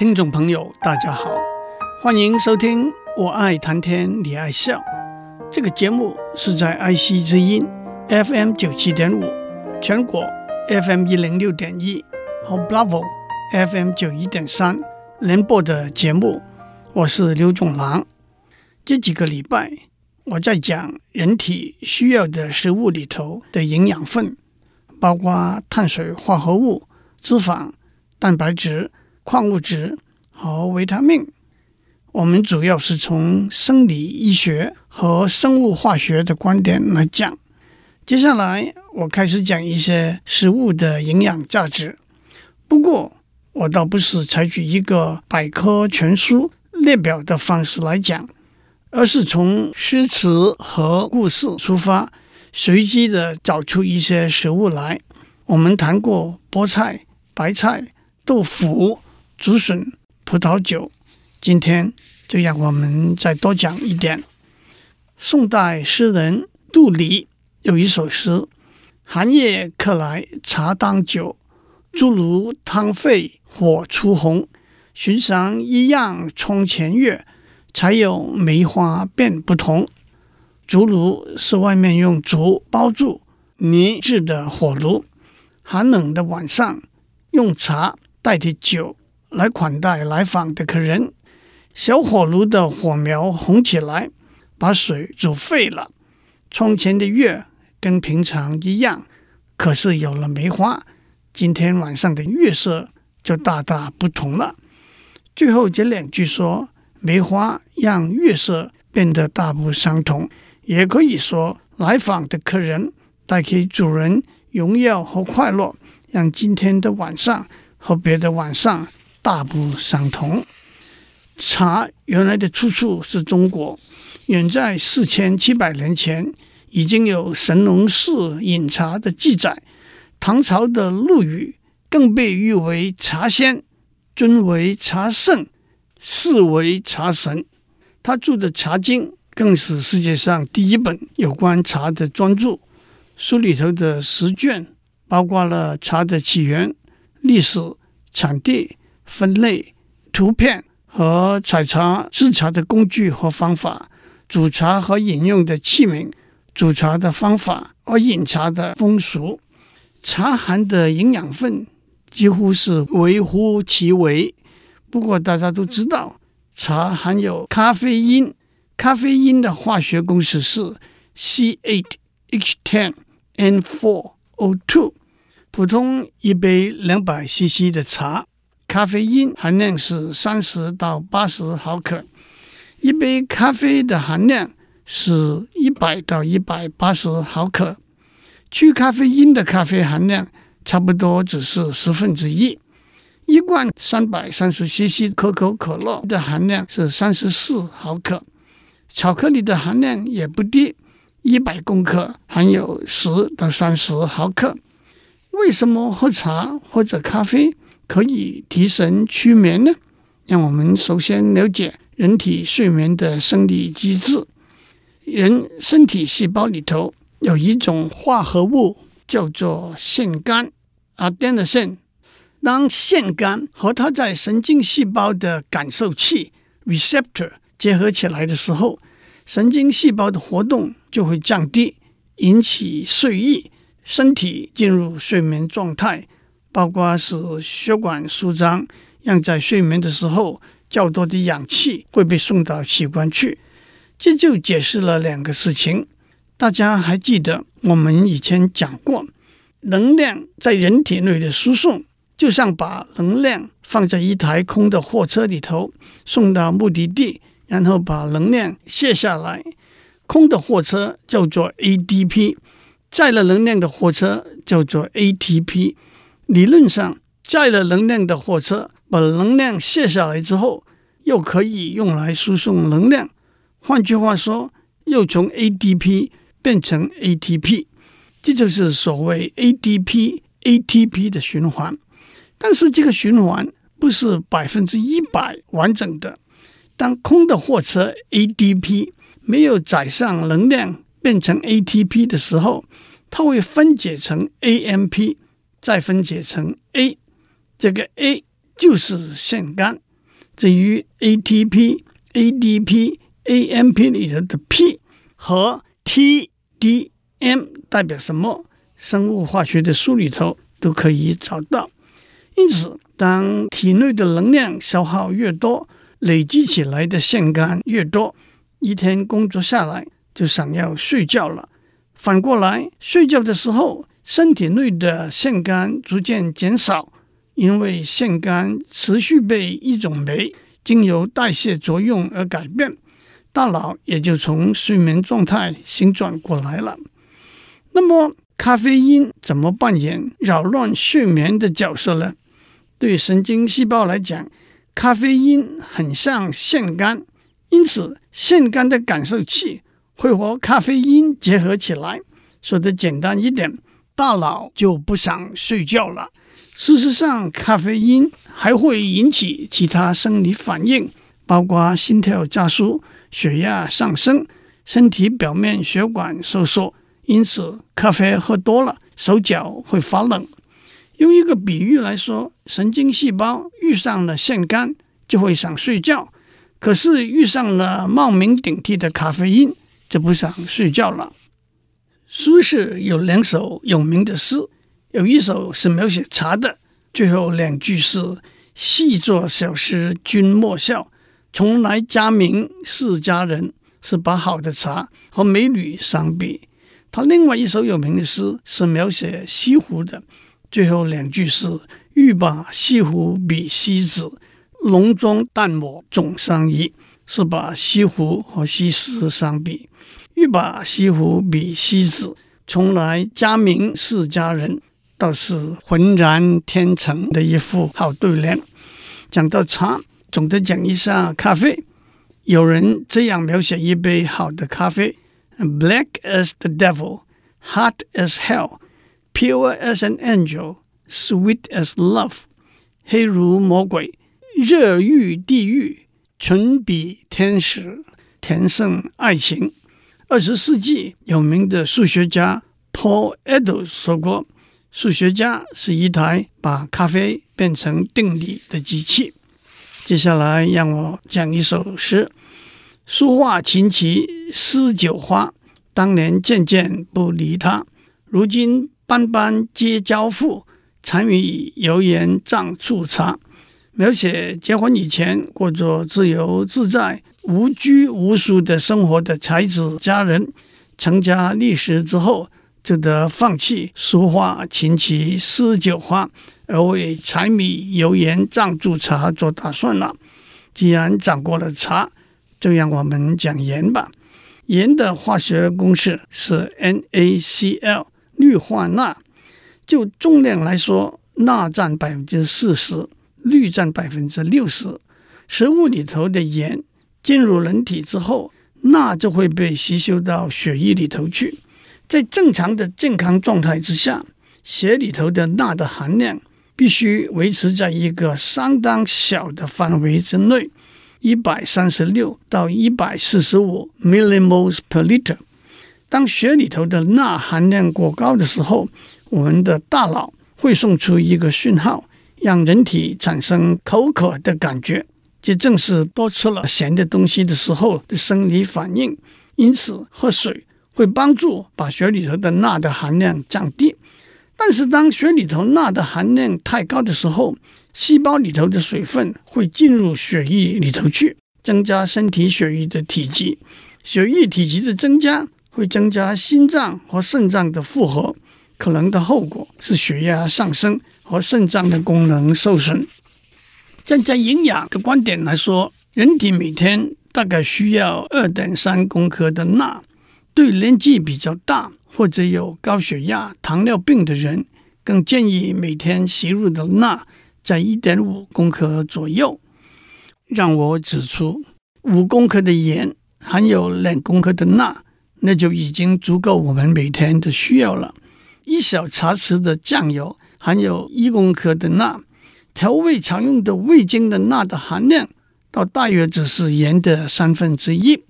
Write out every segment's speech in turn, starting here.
听众朋友，大家好，欢迎收听《我爱谈天，你爱笑》这个节目，是在爱惜之音 FM 九七点五、全国 FM 一零六点一和 Bravo FM 九一点三联播的节目。我是刘总郎。这几个礼拜，我在讲人体需要的食物里头的营养分，包括碳水化合物、脂肪、蛋白质。矿物质和维他命，我们主要是从生理医学和生物化学的观点来讲。接下来，我开始讲一些食物的营养价值。不过，我倒不是采取一个百科全书列表的方式来讲，而是从诗词和故事出发，随机的找出一些食物来。我们谈过菠菜、白菜、豆腐。竹笋、葡萄酒，今天就让我们再多讲一点。宋代诗人杜黎有一首诗：“寒夜客来茶当酒，竹炉汤沸火初红。寻常一样窗前月，才有梅花变不同。”竹炉是外面用竹包住泥制的火炉，寒冷的晚上用茶代替酒。来款待来访的客人，小火炉的火苗红起来，把水煮沸了。窗前的月跟平常一样，可是有了梅花，今天晚上的月色就大大不同了。最后这两句说，梅花让月色变得大不相同，也可以说来访的客人带给主人荣耀和快乐，让今天的晚上和别的晚上。大不相同。茶原来的出处是中国，远在四千七百年前已经有神农氏饮茶的记载。唐朝的陆羽更被誉为茶仙，尊为茶圣，视为茶神。他著的《茶经》更是世界上第一本有关茶的专著。书里头的十卷包括了茶的起源、历史、产地。分类、图片和采茶制茶的工具和方法，煮茶和饮用的器皿，煮茶的方法和饮茶的风俗，茶含的营养分几乎是微乎其微。不过大家都知道，茶含有咖啡因，咖啡因的化学公式是 C8 H10 N four O two。普通一杯两百 CC 的茶。咖啡因含量是三十到八十毫克，一杯咖啡的含量是一百到一百八十毫克，去咖啡因的咖啡含量差不多只是十分之一。一罐三百三十 CC 可口可乐的含量是三十四毫克，巧克力的含量也不低，一百公克含有十到三十毫克。为什么喝茶或者咖啡可以提神驱眠呢？让我们首先了解人体睡眠的生理机制。人身体细胞里头有一种化合物叫做腺苷 （adenosine）。当腺苷和它在神经细胞的感受器 （receptor） 结合起来的时候，神经细胞的活动就会降低，引起睡意，身体进入睡眠状态。包括使血管舒张，让在睡眠的时候较多的氧气会被送到器官去，这就解释了两个事情。大家还记得我们以前讲过，能量在人体内的输送，就像把能量放在一台空的货车里头，送到目的地，然后把能量卸下来。空的货车叫做 ADP，载了能量的货车叫做 ATP。理论上，载了能量的货车把能量卸下来之后，又可以用来输送能量。换句话说，又从 ADP 变成 ATP，这就是所谓 ADP ATP 的循环。但是这个循环不是百分之一百完整的。当空的货车 ADP 没有载上能量变成 ATP 的时候，它会分解成 AMP。再分解成 A，这个 A 就是腺苷，至于 ATP、ADP、AMP 里头的 P 和 TDM 代表什么，生物化学的书里头都可以找到。因此，当体内的能量消耗越多，累积起来的腺苷越多，一天工作下来就想要睡觉了。反过来，睡觉的时候，身体内的腺苷逐渐减少，因为腺苷持续被一种酶经由代谢作用而改变，大脑也就从睡眠状态醒转过来了。那么，咖啡因怎么扮演扰乱睡眠的角色呢？对神经细胞来讲，咖啡因很像腺苷，因此腺苷的感受器会和咖啡因结合起来。说的简单一点，大脑就不想睡觉了。事实上，咖啡因还会引起其他生理反应，包括心跳加速、血压上升、身体表面血管收缩。因此，咖啡喝多了，手脚会发冷。用一个比喻来说，神经细胞遇上了腺苷就会想睡觉，可是遇上了冒名顶替的咖啡因就不想睡觉了。苏轼有两首有名的诗，有一首是描写茶的，最后两句是“细作小诗君莫笑，从来佳名是佳人”，是把好的茶和美女相比。他另外一首有名的诗是描写西湖的。最后两句是“欲把西湖比西子，浓妆淡抹总相宜”，是把西湖和西施相比。“欲把西湖比西子，从来佳名是佳人”，倒是浑然天成的一副好对联。讲到茶，总得讲一下咖啡。有人这样描写一杯好的咖啡：“Black as the devil, hot as hell。” Pure as an angel, sweet as love，黑如魔鬼，热欲地狱，纯比天使，甜胜爱情。二十世纪有名的数学家 Paul Edo 说过：“数学家是一台把咖啡变成定理的机器。”接下来让我讲一首诗：“书画琴棋诗酒花，当年件件不离他，如今。”般般皆交付，柴米油盐酱醋茶。描写结婚以前过着自由自在、无拘无束的生活的才子佳人，成家立室之后，就得放弃书画琴棋诗酒花，而为柴米油盐酱醋茶做打算了。既然讲过了茶，就让我们讲盐吧。盐的化学公式是 NaCl。氯化钠，就重量来说，钠占百分之四十，氯占百分之六十。食物里头的盐进入人体之后，钠就会被吸收到血液里头去。在正常的健康状态之下，血里头的钠的含量必须维持在一个相当小的范围之内，一百三十六到一百四十五 millimoles per liter。当血里头的钠含量过高的时候，我们的大脑会送出一个讯号，让人体产生口渴的感觉。这正是多吃了咸的东西的时候的生理反应。因此，喝水会帮助把血里头的钠的含量降低。但是，当血里头钠的含量太高的时候，细胞里头的水分会进入血液里头去，增加身体血液的体积。血液体积的增加，会增加心脏和肾脏的负荷，可能的后果是血压上升和肾脏的功能受损。站在营养的观点来说，人体每天大概需要二点三公克的钠。对年纪比较大或者有高血压、糖尿病的人，更建议每天吸入的钠在一点五公克左右。让我指出，五公克的盐含有两公克的钠。那就已经足够我们每天的需要了。一小茶匙的酱油含有一公克的钠，调味常用的味精的钠的含量，倒大约只是盐的三分之一。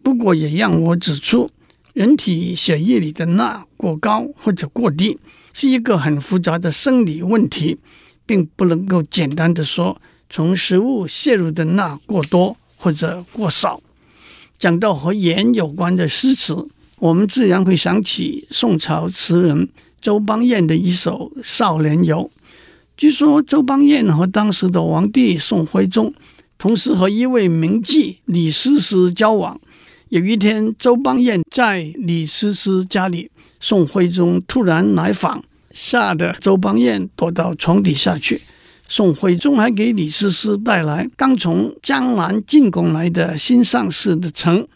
不过也让我指出，人体血液里的钠过高或者过低，是一个很复杂的生理问题，并不能够简单的说从食物摄入的钠过多或者过少。讲到和盐有关的诗词，我们自然会想起宋朝词人周邦彦的一首《少年游》。据说周邦彦和当时的皇帝宋徽宗，同时和一位名妓李师师交往。有一天，周邦彦在李师师家里，宋徽宗突然来访，吓得周邦彦躲到床底下去。宋徽宗还给李师师带来刚从江南进贡来的新上市的橙，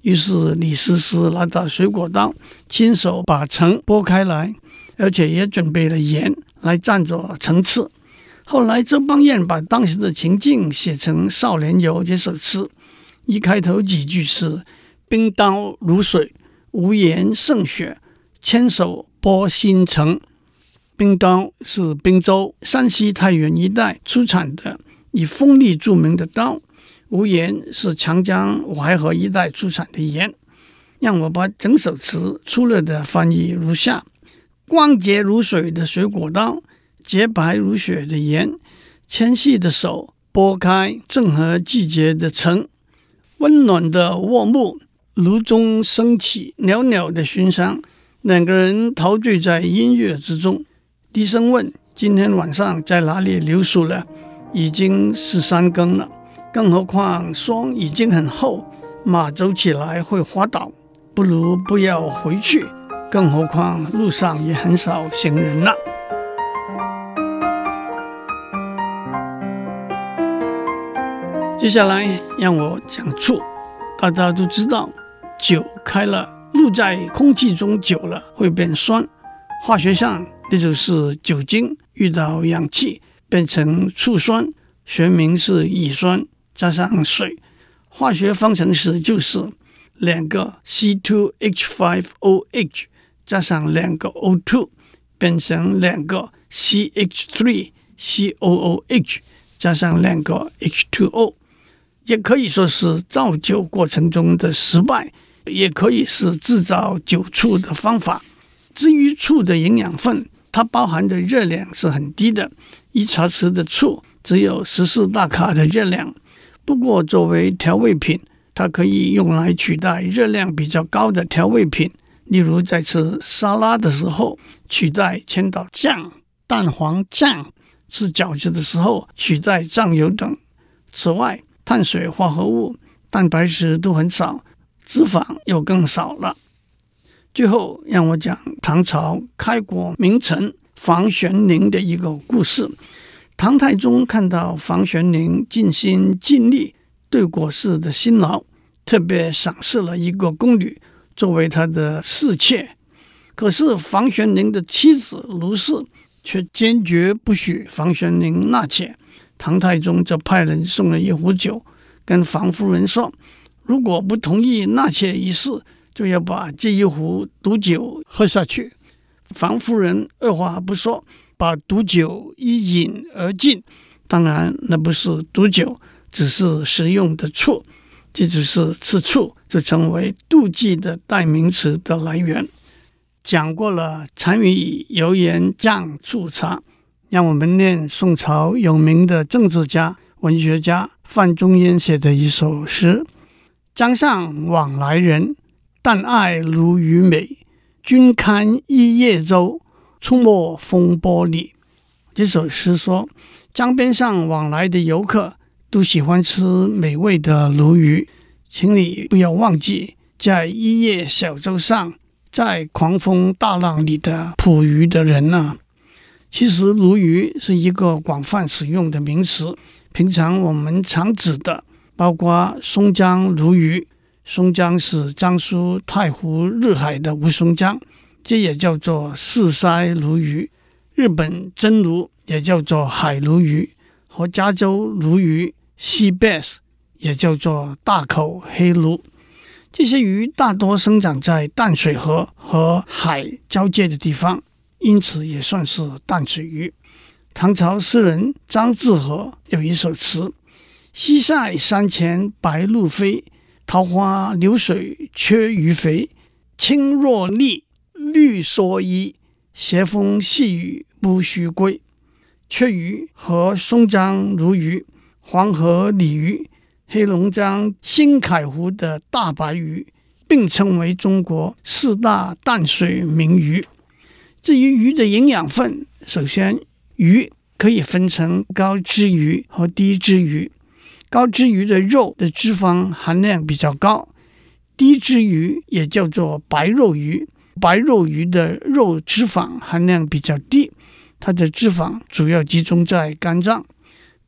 于是李师师拿着水果刀，亲手把橙剥开来，而且也准备了盐来蘸着层次。后来周邦彦把当时的情境写成《少年游》这首诗，一开头几句是“冰刀如水，无盐胜雪，千手剥新橙”。冰刀是滨州、山西太原一带出产的以锋利著名的刀，无盐是长江淮河一带出产的盐。让我把整首词粗略的翻译如下：光洁如水的水果刀，洁白如雪的盐，纤细的手拨开正合季节的橙，温暖的卧木，炉中升起袅袅的熏香，两个人陶醉在音乐之中。低声问：“今天晚上在哪里留宿了？已经是三更了，更何况霜已经很厚，马走起来会滑倒，不如不要回去。更何况路上也很少行人了。”接下来让我讲醋。大家都知道，酒开了，露在空气中久了会变酸，化学上。这就是酒精遇到氧气变成醋酸，学名是乙酸加上水，化学方程式就是两个 C2H5OH 加上两个 O2 变成两个 CH3COOH 加上两个 H2O，也可以说是造酒过程中的失败，也可以是制造酒醋的方法。至于醋的营养分。它包含的热量是很低的，一茶匙的醋只有十四大卡的热量。不过，作为调味品，它可以用来取代热量比较高的调味品，例如在吃沙拉的时候取代千岛酱、蛋黄酱；吃饺子的时候取代酱油等。此外，碳水化合物、蛋白质都很少，脂肪又更少了。最后，让我讲唐朝开国名臣房玄龄的一个故事。唐太宗看到房玄龄尽心尽力对国事的辛劳，特别赏赐了一个宫女作为他的侍妾。可是房玄龄的妻子卢氏却坚决不许房玄龄纳妾。唐太宗就派人送了一壶酒，跟房夫人说：“如果不同意纳妾一事，”就要把这一壶毒酒喝下去。房夫人二话不说，把毒酒一饮而尽。当然，那不是毒酒，只是食用的醋。这就是吃醋就成为妒忌的代名词的来源。讲过了柴米油盐酱醋茶，让我们念宋朝有名的政治家、文学家范仲淹写的一首诗：“江上往来人。”但爱鲈鱼美，君堪一叶舟，出没风波里。这首诗说，江边上往来的游客都喜欢吃美味的鲈鱼，请你不要忘记，在一叶小舟上，在狂风大浪里的捕鱼的人呢、其实，鲈鱼是一个广泛使用的名词，平常我们常指的包括松江鲈鱼。松江是江苏太湖入海的吴淞江，这也叫做四鳃鲈鱼。日本真鲈也叫做海鲈鱼，和加州鲈鱼 （Sea bass） 也叫做大口黑鲈。这些鱼大多生长在淡水河和海交界的地方，因此也算是淡水鱼。唐朝诗人张志和有一首词：“西塞山前白鹭飞。”桃花流水缺鱼肥，青箬笠，绿蓑衣，斜风细雨不须归。缺鱼和松江鲈鱼黄河鲤鱼、黑龙江新凯湖的大白鱼，并称为中国四大淡水名鱼。至于鱼的营养分，首先鱼可以分成高脂鱼和低脂鱼。高脂鱼的肉的脂肪含量比较高，低脂鱼也叫做白肉鱼，白肉鱼的肉脂肪含量比较低，它的脂肪主要集中在肝脏。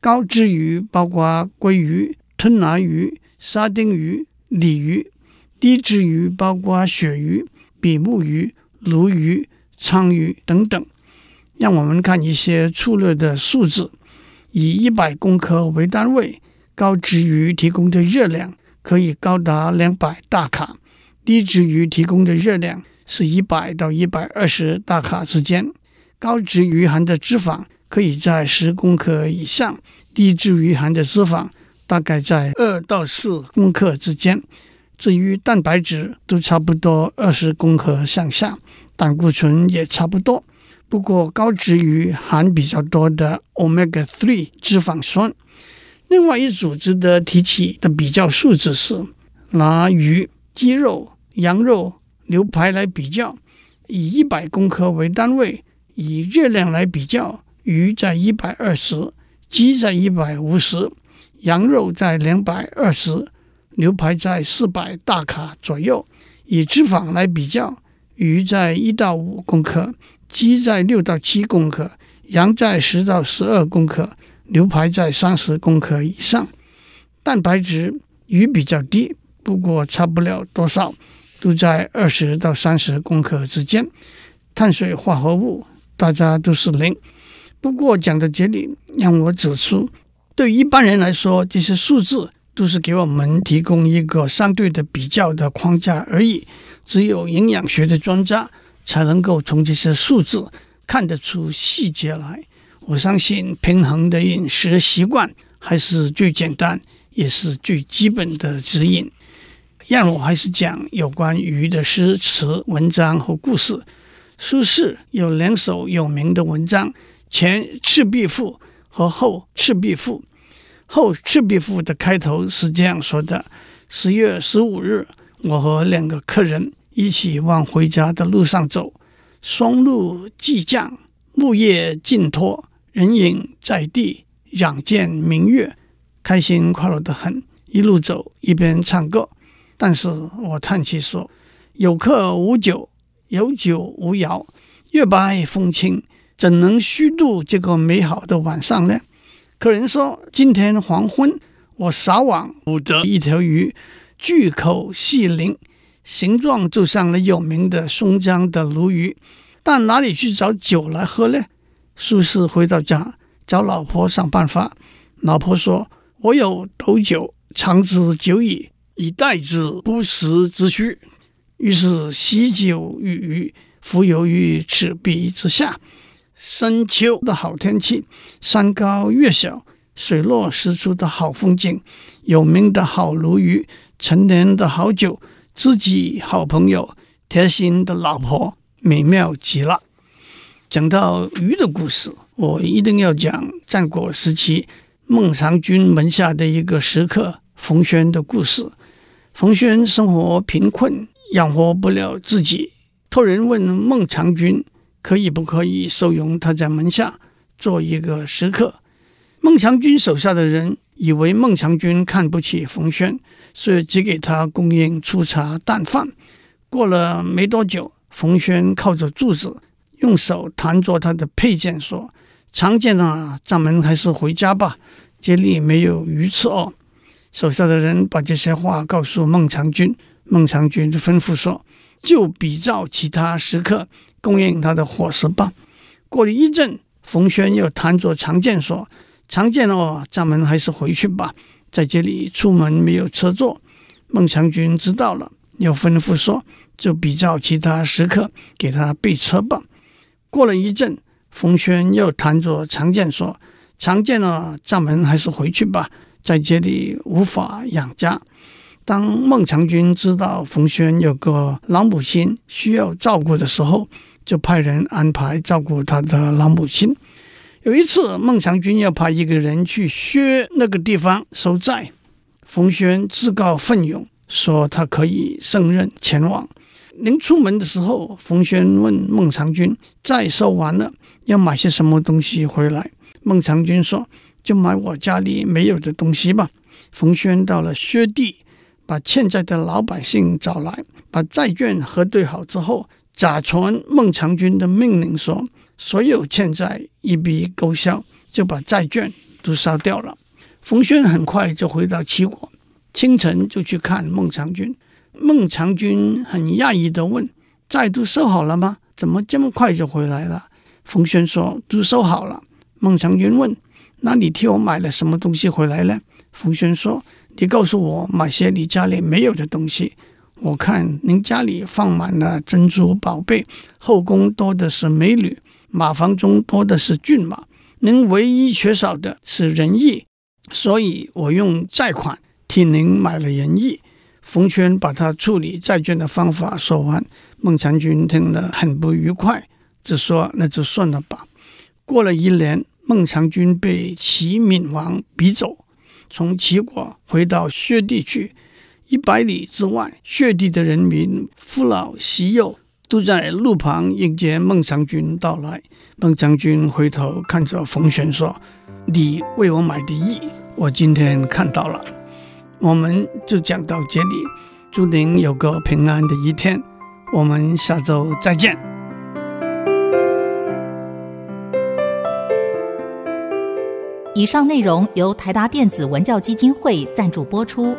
高脂鱼包括鲑鱼、吞拿鱼、沙丁鱼、鲤鱼；低脂鱼包括鳕鱼、比目鱼、鲈鱼、鲳鱼等等。让我们看一些粗略的数字：以一百公克为单位，高脂鱼提供的热量可以高达两百大卡；低脂鱼提供的热量是一百到一百二十大卡之间。高脂鱼含的脂肪，可以在十公克以上，低脂鱼含的脂肪大概在二到四公克之间。至于蛋白质，都差不多二十公克上下，胆固醇也差不多。不过高脂鱼含比较多的 Omega 3脂肪酸。另外一组值得提起的比较数字是，拿鱼、鸡肉、羊肉、牛排来比较，以一百公克为单位，以热量来比较。鱼在一百二十，鸡在一百五十，羊肉在两百二十，牛排在四百大卡左右。以脂肪来比较，鱼在一到五公克，鸡在六到七公克，羊在十到十二公克，牛排在三十公克以上。蛋白质鱼比较低，不过差不了多少，都在二十到三十公克之间。碳水化合物大家都是零。不过讲到这里，让我指出，对一般人来说，这些数字都是给我们提供一个相对的比较的框架而已。只有营养学的专家才能够从这些数字看得出细节来。我相信平衡的饮食习惯还是最简单，也是最基本的指引。让我还是讲有关鱼的诗词、文章和故事。苏轼有两首有名的文章。前《赤壁赋》和后《赤壁赋》，后《赤壁赋》的开头是这样说的：“十月十五日，我和两个客人一起往回家的路上走，霜露既降，木叶尽脱，人影在地，仰见明月，开心快乐得很。一路走一边唱歌，但是我叹气说：有客无酒，有酒无肴，月白风清。”怎能虚度这个美好的晚上呢？客人说：“今天黄昏，我撒网捕得一条鱼，巨口细鳞，形状就像那有名的松江的鲈鱼。但哪里去找酒来喝呢？”苏轼回到家找老婆想办法。老婆说：“我有斗酒，长之久矣，以待之不时之需。”于是喜酒与鱼，浮游于赤壁之下。深秋的好天气，山高月小，水落石出的好风景，有名的好鲈鱼，陈年的好酒，知己好朋友，贴心的老婆，美妙极了。讲到鱼的故事，我一定要讲战国时期孟尝君门下的一个食客冯諼的故事。冯諼生活贫困，养活不了自己，托人问孟尝君。可以不可以收容他在门下做一个食客？孟尝君手下的人以为孟尝君看不起冯轩，所以只给他供应粗茶淡饭。过了没多久，冯轩靠着柱子，用手弹着他的佩剑，说：“常见啊，咱们还是回家吧，这里没有鱼吃哦。”手下的人把这些话告诉孟尝君，孟尝君吩咐说：“就比照其他食客。”供应他的伙食吧。过了一阵，冯轩又弹着长剑说：“长剑哦，咱们还是回去吧，在这里出门没有车坐。”孟尝君知道了，又吩咐说：“就比照其他食客，给他备车吧。”过了一阵，冯轩又弹着长剑说：“长剑哦，咱们还是回去吧，在这里无法养家。”当孟尝君知道冯轩有个老母亲需要照顾的时候，就派人安排照顾他的老母亲。有一次，孟尝君要派一个人去薛那个地方收债，冯轩自告奋勇，说他可以胜任前往。临出门的时候，冯轩问孟尝君：“债收完了，要买些什么东西回来？”孟尝君说：“就买我家里没有的东西吧。”冯轩到了薛地，把欠债的老百姓找来，把债券核对好之后，假传孟尝君的命令说。所有欠债一笔勾销，就把债券都烧掉了。冯轩很快就回到齐国，清晨就去看孟尝君。孟尝君很讶异地问：“债都收好了吗？怎么这么快就回来了？”冯轩说：“都收好了。”孟尝君问：“那你替我买了什么东西回来呢？”冯轩说：“你告诉我买些你家里没有的东西。我看您家里放满了珍珠宝贝，后宫多的是美女。”马房中多的是骏马，您唯一缺少的是仁义，所以我用债款替您买了仁义。冯諼把他处理债券的方法说完，孟尝君听了很不愉快，就说：“那就算了吧。”过了一年，孟尝君被齐闵王逼走，从齐国回到薛地去。一百里之外，血地的人民父老媳幼。都在路旁迎接孟尝君到来。孟尝君回头看着冯諼说：“你为我买的义，我今天看到了。”我们就讲到这里，祝您有个平安的一天。我们下周再见。以上内容由台达电子文教基金会赞助播出。